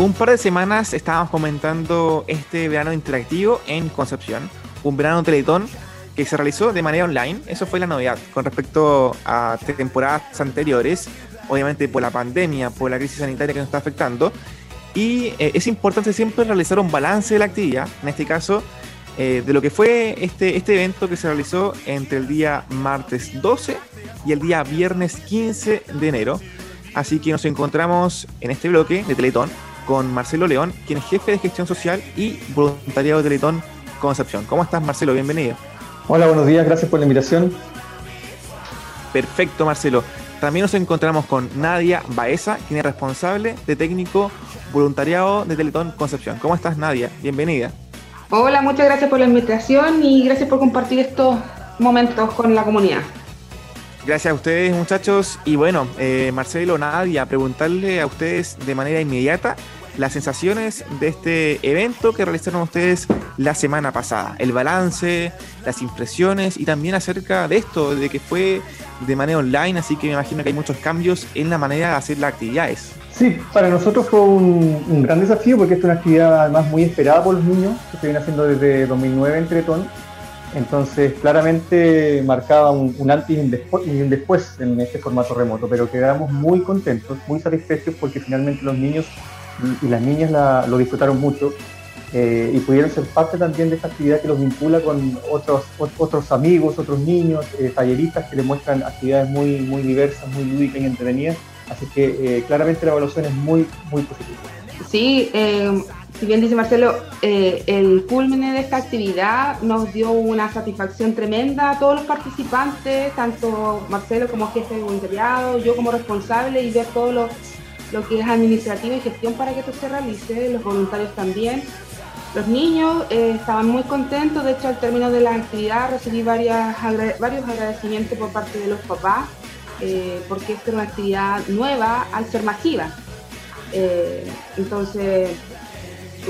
Un par de semanas estábamos comentando este verano interactivo en Concepción, un verano teletón que se realizó de manera online. Eso fue la novedad con respecto a temporadas anteriores, obviamente por la pandemia, por la crisis sanitaria que nos está afectando. Y eh, es importante siempre realizar un balance de la actividad, en este caso, eh, de lo que fue este, este evento que se realizó entre el día martes 12 y el día viernes 15 de enero. Así que nos encontramos en este bloque de Teletón con Marcelo León, quien es jefe de gestión social y voluntariado de Teletón Concepción. ¿Cómo estás, Marcelo? Bienvenido. Hola, buenos días, gracias por la invitación. Perfecto, Marcelo. También nos encontramos con Nadia Baeza, quien es responsable de técnico voluntariado de Teletón Concepción. ¿Cómo estás, Nadia? Bienvenida. Hola, muchas gracias por la invitación y gracias por compartir estos momentos con la comunidad. Gracias a ustedes, muchachos. Y bueno, eh, Marcelo, Nadia, preguntarle a ustedes de manera inmediata las sensaciones de este evento que realizaron ustedes la semana pasada, el balance, las impresiones y también acerca de esto, de que fue de manera online, así que me imagino que hay muchos cambios en la manera de hacer las actividades. Sí, para nosotros fue un, gran desafío porque es una actividad además muy esperada por los niños, que se viene haciendo desde 2009 en Tretón entonces, claramente marcaba un, antes y un, después, en este formato remoto, pero quedamos muy contentos, muy satisfechos porque finalmente los niños y las niñas lo disfrutaron mucho eh, y pudieron ser parte también de esta actividad que los vincula con otros, otros amigos, otros niños, eh, talleristas que les muestran actividades muy, muy diversas, muy lúdicas y entretenidas. Así que eh, claramente la evaluación es muy, muy positiva. Sí, si bien dice Marcelo, el culmine de esta actividad nos dio una satisfacción tremenda a todos los participantes, tanto Marcelo como jefe de voluntariado, yo como responsable y ver todo lo, que es administrativa y gestión para que esto se realice, los voluntarios también. Los niños eh, estaban muy contentos, de hecho al término de la actividad recibí varias, varios agradecimientos por parte de los papás, eh, porque esta era una actividad nueva al ser masiva. entonces,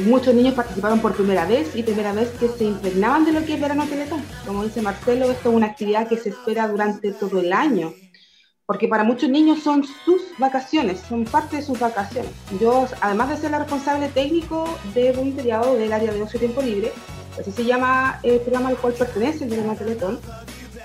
muchos niños participaron por primera vez y primera vez que se impregnaban de lo que es verano Teletón. Como dice Marcelo, esto es una actividad que se espera durante todo el año, porque para muchos niños son sus vacaciones, son parte de sus vacaciones. Yo, además de ser la responsable técnico de voluntariado del área de ocio y tiempo libre, así se llama el programa al cual pertenece el verano Teletón,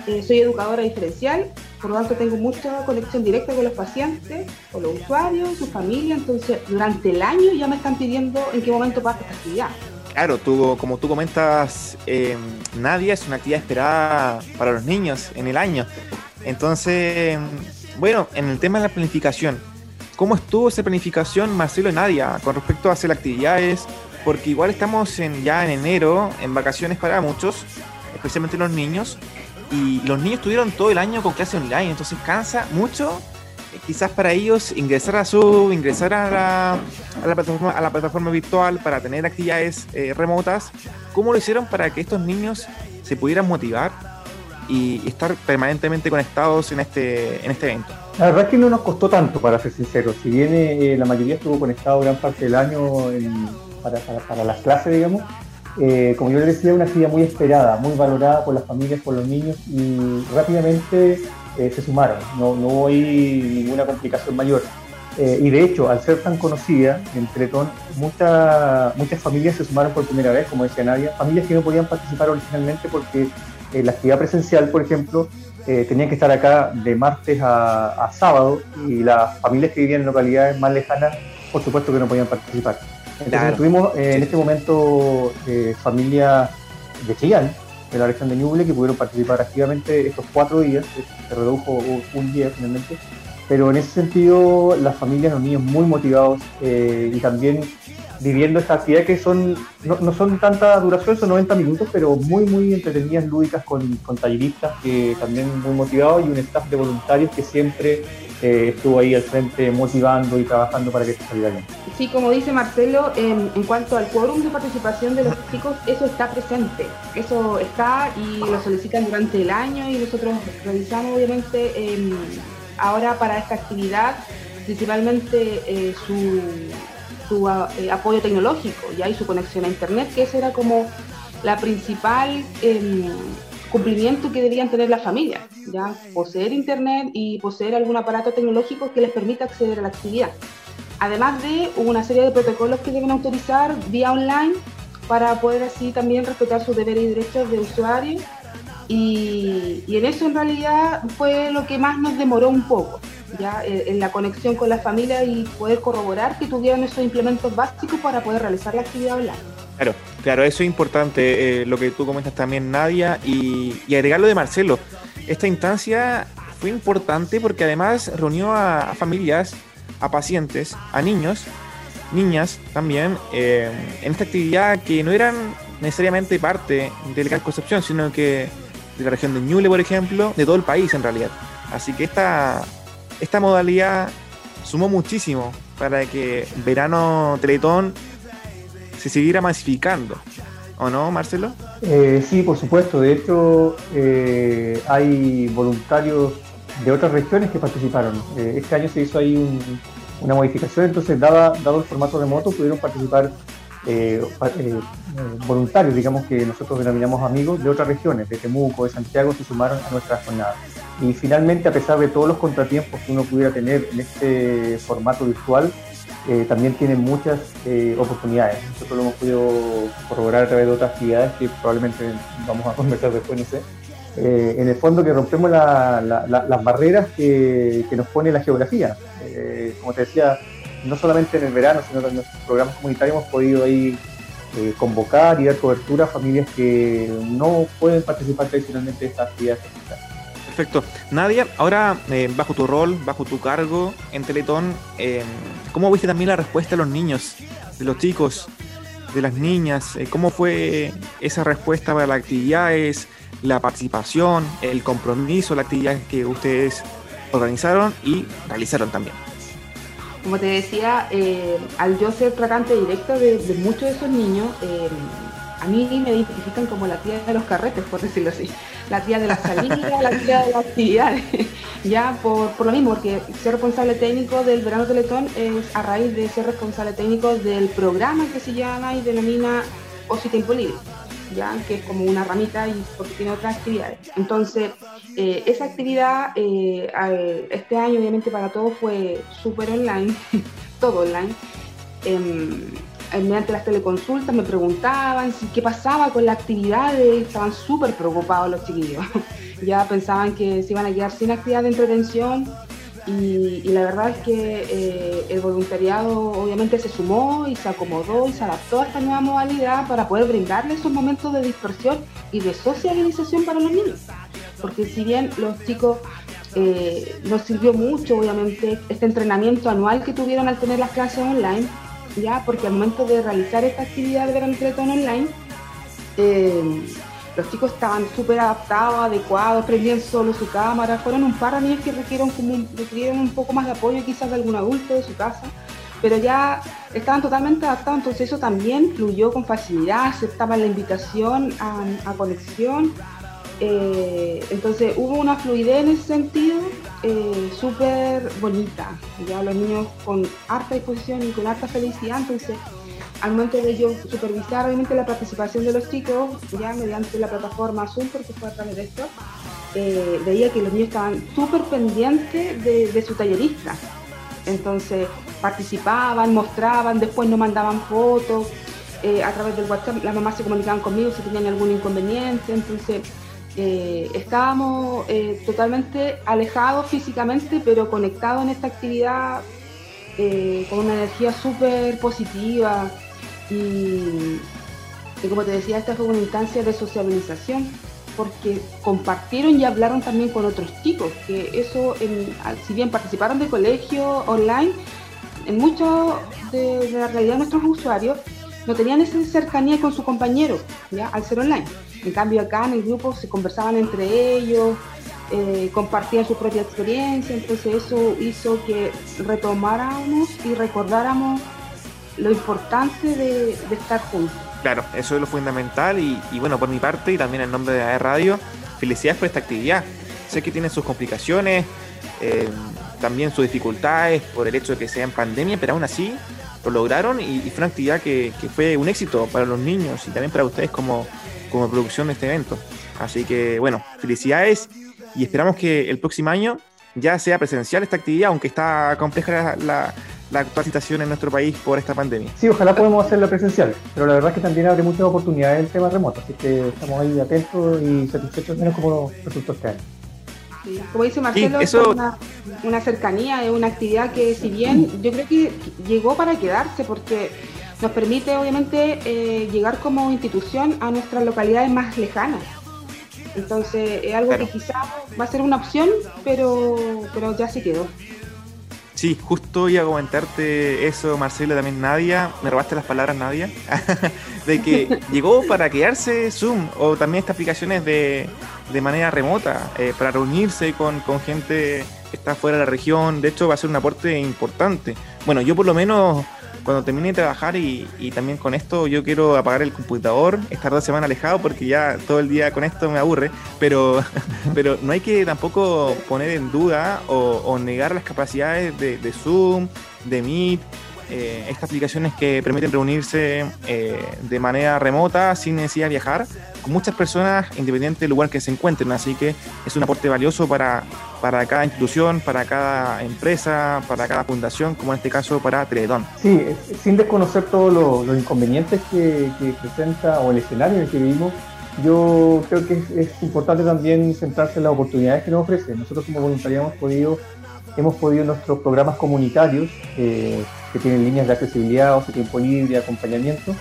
eh, soy educadora diferencial, por lo tanto tengo mucha conexión directa con los pacientes, con los usuarios, su familia, entonces durante el año ya me están pidiendo en qué momento pasa esta actividad. Claro, tú, como tú comentas, eh, Nadia es una actividad esperada para los niños en el año. Entonces, bueno, en el tema de la planificación, ¿cómo estuvo esa planificación, Marcelo y Nadia, con respecto a hacer actividades? Porque igual estamos en, ya en enero, en vacaciones para muchos, especialmente los niños, y los niños tuvieron todo el año con clase online, entonces cansa mucho eh, quizás para ellos ingresar a su ingresar a la, a la, plataforma, a la plataforma virtual para tener actividades eh, remotas cómo lo hicieron para que estos niños se pudieran motivar y estar permanentemente conectados en este en este evento. La verdad es que no nos costó tanto para ser sinceros si bien eh, la mayoría estuvo conectado gran parte del año para, para, las clases digamos eh, como yo les decía, una actividad muy esperada, muy valorada por las familias, por los niños y rápidamente eh, se sumaron, no, no hay ninguna complicación mayor. Y de hecho, al ser tan conocida en Teletón, muchas muchas familias se sumaron por primera vez, como decía Nadia, familias que no podían participar originalmente porque la actividad presencial, por ejemplo, tenían que estar acá de martes a, a sábado y las familias que vivían en localidades más lejanas, por supuesto que no podían participar. Entonces tuvimos eh, en este momento eh, familias de Chillán, de la región de Ñuble, que pudieron participar activamente estos cuatro días, se redujo un día finalmente, pero en ese sentido las familias, los niños muy motivados eh, y también viviendo esta actividad que son no, no, son tanta duración, son 90 minutos, pero muy, muy entretenidas, lúdicas, con, con talleristas que también muy motivados y un staff de voluntarios que siempre eh, estuvo ahí al frente motivando y trabajando para que esto saliera bien. Sí, como dice Marcelo, en, cuanto al quórum de participación de los chicos, eso está presente, eso está y lo solicitan durante el año y nosotros realizamos obviamente em, ahora para esta actividad principalmente eh, su, su eh, apoyo tecnológico ¿ya? y su conexión a Internet, que esa era como la principal em, cumplimiento que debían tener las familias, ya poseer internet y poseer algún aparato tecnológico que les permita acceder a la actividad. Además de una serie de protocolos que deben autorizar vía online para poder así también respetar sus deberes y derechos de usuario. Y en eso en realidad fue lo que más nos demoró un poco, ya en la conexión con la familia y poder corroborar que tuvieran esos implementos básicos para poder realizar la actividad online. Claro, claro, eso es importante, eh, lo que tú comentas también, Nadia, y, y agregar lo de Marcelo. Esta instancia fue importante porque además reunió a, familias, a pacientes, a niños, niñas también, eh, en esta actividad que no eran necesariamente parte del Gran Concepción, sino que de la región de Ñuble, por ejemplo, de todo el país en realidad. Así que esta, esta modalidad sumó muchísimo para que Verano Teletón se siguiera masificando. ¿O no, Marcelo? Eh, sí, por supuesto. De hecho, eh, hay voluntarios de otras regiones que participaron. Eh, este año se hizo ahí una modificación, entonces dado el formato remoto pudieron participar voluntarios, digamos que nosotros denominamos amigos de otras regiones, de Temuco, de Santiago, se sumaron a nuestra jornada. Y finalmente, a pesar de todos los contratiempos que uno pudiera tener en este formato virtual, también tiene muchas oportunidades. Nosotros lo hemos podido corroborar a través de otras actividades que probablemente vamos a conversar después, no sé. Eh, en el fondo que rompemos las barreras que, nos pone la geografía. Eh, como te decía, no solamente en el verano, sino en nuestros programas comunitarios hemos podido ahí eh, convocar y dar cobertura a familias que no pueden participar tradicionalmente de estas actividades. Perfecto. Nadia, ahora bajo tu rol, bajo tu cargo en Teletón, ¿cómo viste también la respuesta de los niños, de los chicos, de las niñas? ¿Cómo fue esa respuesta para las actividades? la participación, el compromiso, la actividad que ustedes organizaron y realizaron también. Como te decía, eh, al yo ser tratante directo de, muchos de esos niños, eh, a mí me identifican como la tía de los carretes, por decirlo así. La tía de la salida, la tía de las actividades. ya por, por, lo mismo, porque ser responsable técnico del verano Teletón es a raíz de ser responsable técnico del programa que se llama y denomina Ocio Tiempo Libre que es como una ramita y porque tiene otras actividades. Entonces, eh, esa actividad eh, este año obviamente para todos fue súper online, todo online. Em, mediante las teleconsultas me preguntaban qué pasaba con las actividades, estaban súper preocupados los chiquillos. ya pensaban que se iban a quedar sin actividad de entretención y, la verdad es que eh, el voluntariado obviamente se sumó y se acomodó y se adaptó a esta nueva modalidad para poder brindarle esos momentos de dispersión y de socialización para los niños. Porque si bien los chicos eh, nos sirvió mucho, obviamente, este entrenamiento anual que tuvieron al tener las clases online, ya porque al momento de realizar esta actividad de verano online, eh, los chicos estaban súper adaptados, adecuados, prendían solo su cámara. Fueron un par de niños que requirieron, como un, un poco más de apoyo quizás de algún adulto de su casa, pero ya estaban totalmente adaptados, entonces eso también fluyó con facilidad, aceptaban la invitación a, conexión. Eh, entonces hubo una fluidez en ese sentido eh, súper bonita, ya los niños con harta disposición y con harta felicidad, entonces al momento de yo supervisar obviamente la participación de los chicos, ya mediante la plataforma Zoom, porque fue a través de esto, eh, veía que los niños estaban súper pendientes de, su tallerista. Entonces participaban, mostraban, después nos mandaban fotos, eh, a través del WhatsApp las mamás se comunicaban conmigo si tenían algún inconveniente, entonces eh, estábamos totalmente alejados físicamente, pero conectados en esta actividad con una energía súper positiva, y, como te decía, esta fue una instancia de sociabilización porque compartieron y hablaron también con otros chicos, que eso, si bien participaron de colegio online, en mucho de, la realidad de nuestros usuarios no tenían esa cercanía con su compañero, al ser online. En cambio acá en el grupo se conversaban entre ellos, eh, compartían su propia experiencia, entonces eso hizo que retomáramos y recordáramos lo importante de, estar juntos. Claro, eso es lo fundamental y, bueno, por mi parte y también en nombre de AE Radio, felicidades por esta actividad. Sé que tiene sus complicaciones, eh, también sus dificultades por el hecho de que sea en pandemia, pero aún así lo lograron y, fue una actividad que, fue un éxito para los niños y también para ustedes como, como producción de este evento. Así que bueno, felicidades y esperamos que el próximo año ya sea presencial esta actividad, aunque está compleja la, la actual situación en nuestro país por esta pandemia. Sí, ojalá podamos hacerla presencial, pero la verdad es que también abre muchas oportunidades en tema remoto, así que estamos ahí atentos y satisfechos menos como resultó este año. Como dice Marcelo, es una, una, cercanía, es una actividad que si bien yo creo que llegó para quedarse porque nos permite obviamente eh, llegar como institución a nuestras localidades más lejanas. Entonces es algo que quizás va a ser una opción, pero, pero ya se quedó. Sí, justo iba a comentarte eso, Marcelo, también Nadia, me robaste las palabras, Nadia, de que llegó para quedarse Zoom o también estas aplicaciones de, de manera remota, eh, para reunirse con, con gente que está fuera de la región. De hecho, va a ser un aporte importante. Bueno, yo por lo menos cuando termine de trabajar y, también con esto yo quiero apagar el computador, estar dos semanas alejado porque ya todo el día con esto me aburre, pero, pero no hay que tampoco poner en duda o, negar las capacidades de, de Zoom, de Meet, eh, estas aplicaciones que permiten reunirse eh, de manera remota sin necesidad de viajar con muchas personas independiente del lugar que se encuentren. Así que es un aporte valioso para, para cada institución, para cada empresa, para cada fundación, como en este caso para Teletón. Sí, sin desconocer todos los, inconvenientes que, presenta o el escenario en el que vivimos, yo creo que es, importante también centrarse en las oportunidades que nos ofrece. Nosotros como voluntarios hemos podido, hemos podido nuestros programas comunitarios, eh, que tienen líneas de accesibilidad, o tiempo libre, acompañamiento,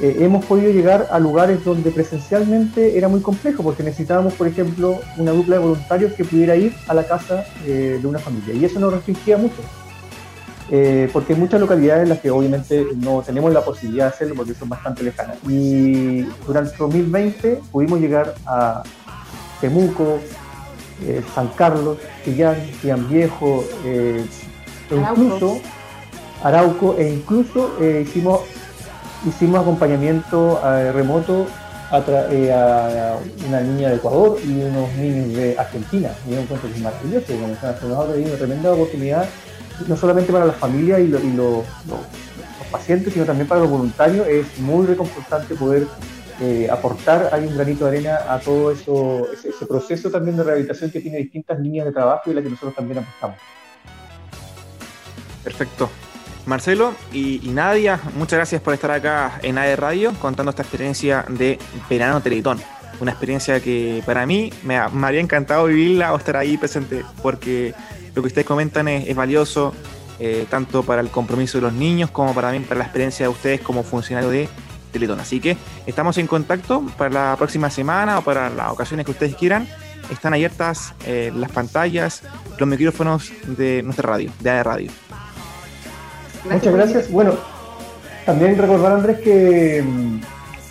eh, hemos podido llegar a lugares donde presencialmente era muy complejo, porque necesitábamos, por ejemplo, una dupla de voluntarios que pudiera ir a la casa eh, de una familia. Y eso nos restringía mucho, porque hay muchas localidades en las que obviamente no tenemos la posibilidad de hacerlo porque son bastante lejanas. Y durante el 2020 pudimos llegar a Temuco, San Carlos, Chillán, Chillán Viejo, e incluso Arauco, e incluso hicimos hicimos acompañamiento eh, remoto eh, a, una niña de Ecuador y unos niños de Argentina. Y yo encuentro que es maravilloso, como una tremenda oportunidad, no solamente para las familias y, los pacientes, sino también para los voluntarios. Es muy reconfortante poder eh, aportar ahí un granito de arena a todo ese, proceso también de rehabilitación que tiene distintas líneas de trabajo y la que nosotros también apostamos. Perfecto. Marcelo y, Nadia, muchas gracias por estar acá en AE Radio contando esta experiencia de verano Teletón. Una experiencia que para mí me, habría encantado vivirla o estar ahí presente, porque lo que ustedes comentan es, valioso, eh, tanto para el compromiso de los niños como para, también para la experiencia de ustedes como funcionarios de Teletón. Así que estamos en contacto para la próxima semana o para las ocasiones que ustedes quieran. Están abiertas eh, las pantallas, los micrófonos de nuestra radio, de AE Radio. Muchas gracias. Bueno, también recordar, Andrés, que,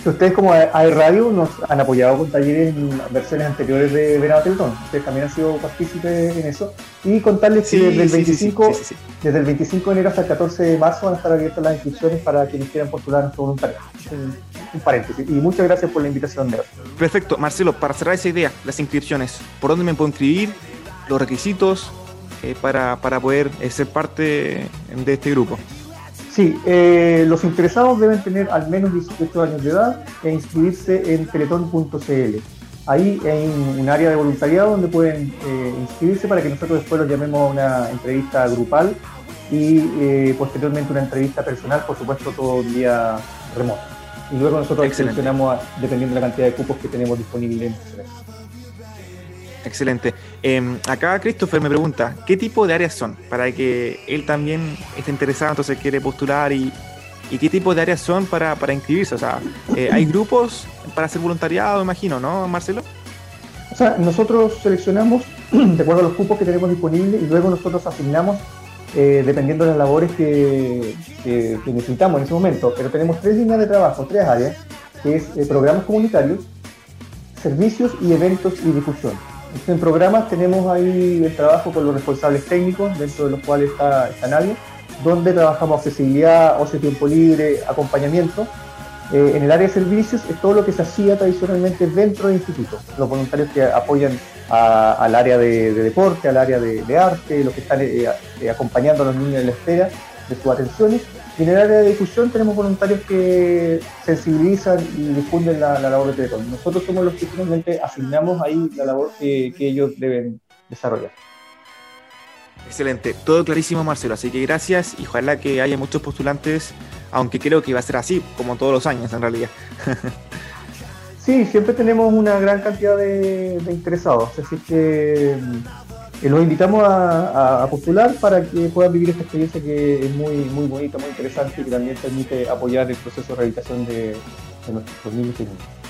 ustedes como AE Radio nos han apoyado con talleres en versiones anteriores de Verano Teletón. Ustedes también han sido partícipes en eso. Y contarles que desde el, 25, desde el 25 de enero hasta el 14 de marzo van a estar abiertas las inscripciones para quienes quieran postular nuestro voluntariado. Un, un, paréntesis. Y muchas gracias por la invitación de hoy. Perfecto. Marcelo, para cerrar esa idea, las inscripciones, ¿por dónde me puedo inscribir? Los requisitos, eh, para, para, poder eh, ser parte de este grupo? Sí, eh, los interesados deben tener al menos 18 años de edad e inscribirse en teletón.cl. Ahí hay un área de voluntariado donde pueden inscribirse para que nosotros después los llamemos a una entrevista grupal y posteriormente una entrevista personal, por supuesto todo día remoto. Y luego nosotros seleccionamos dependiendo de la cantidad de cupos que tenemos disponibles en Excelente. Em, acá Christopher me pregunta, ¿qué tipo de áreas son? Para que él también esté interesado, entonces quiere postular y, qué tipo de áreas son para, inscribirse. O sea, eh, ¿hay grupos para hacer voluntariado, imagino, no, Marcelo? O sea, nosotros seleccionamos de acuerdo a los cupos que tenemos disponibles y luego nosotros asignamos eh, dependiendo de las labores que, necesitamos en ese momento. Pero tenemos tres líneas de trabajo, tres áreas, que es eh, programas comunitarios, servicios y eventos y difusión. En programas tenemos ahí el trabajo con los responsables técnicos, dentro de los cuales está, está Nadia, donde trabajamos accesibilidad, ocio tiempo libre, acompañamiento. Eh, en el área de servicios es todo lo que se hacía tradicionalmente dentro del instituto. Los voluntarios que apoyan al área de, deporte, al área de, arte, los que están eh, eh, acompañando a los niños en la espera de sus atenciones y en el área de difusión tenemos voluntarios que sensibilizan y difunden la, labor de Teletón. Nosotros somos los que finalmente asignamos ahí la labor que, ellos deben desarrollar. Excelente, todo clarísimo Marcelo, así que gracias y ojalá que haya muchos postulantes, aunque creo que va a ser así, como todos los años en realidad. sí, siempre tenemos una gran cantidad de, interesados, así que eh, los invitamos a, postular para que puedan vivir esta experiencia que es muy, muy bonita, muy interesante y que también permite apoyar el proceso de rehabilitación de, de nuestros niños y niñas.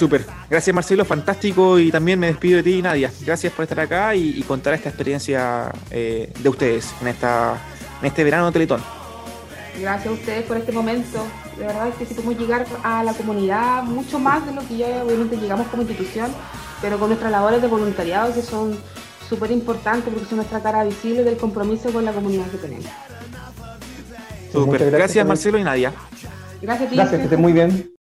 Súper. Gracias Marcelo, fantástico. Y también me despido de ti, Nadia. Gracias por estar acá y, contar esta experiencia eh, de ustedes en, esta, en este verano de Teletón. Gracias a ustedes por este momento. De verdad es que si podemos llegar a la comunidad mucho más de lo que ya obviamente llegamos como institución, pero con nuestras labores de voluntariado que son súper importantes porque son nuestra cara visible del compromiso con la comunidad que tenemos. Súper. Gracias, Marcelo y Nadia. Gracias, Gracias, que esté muy bien.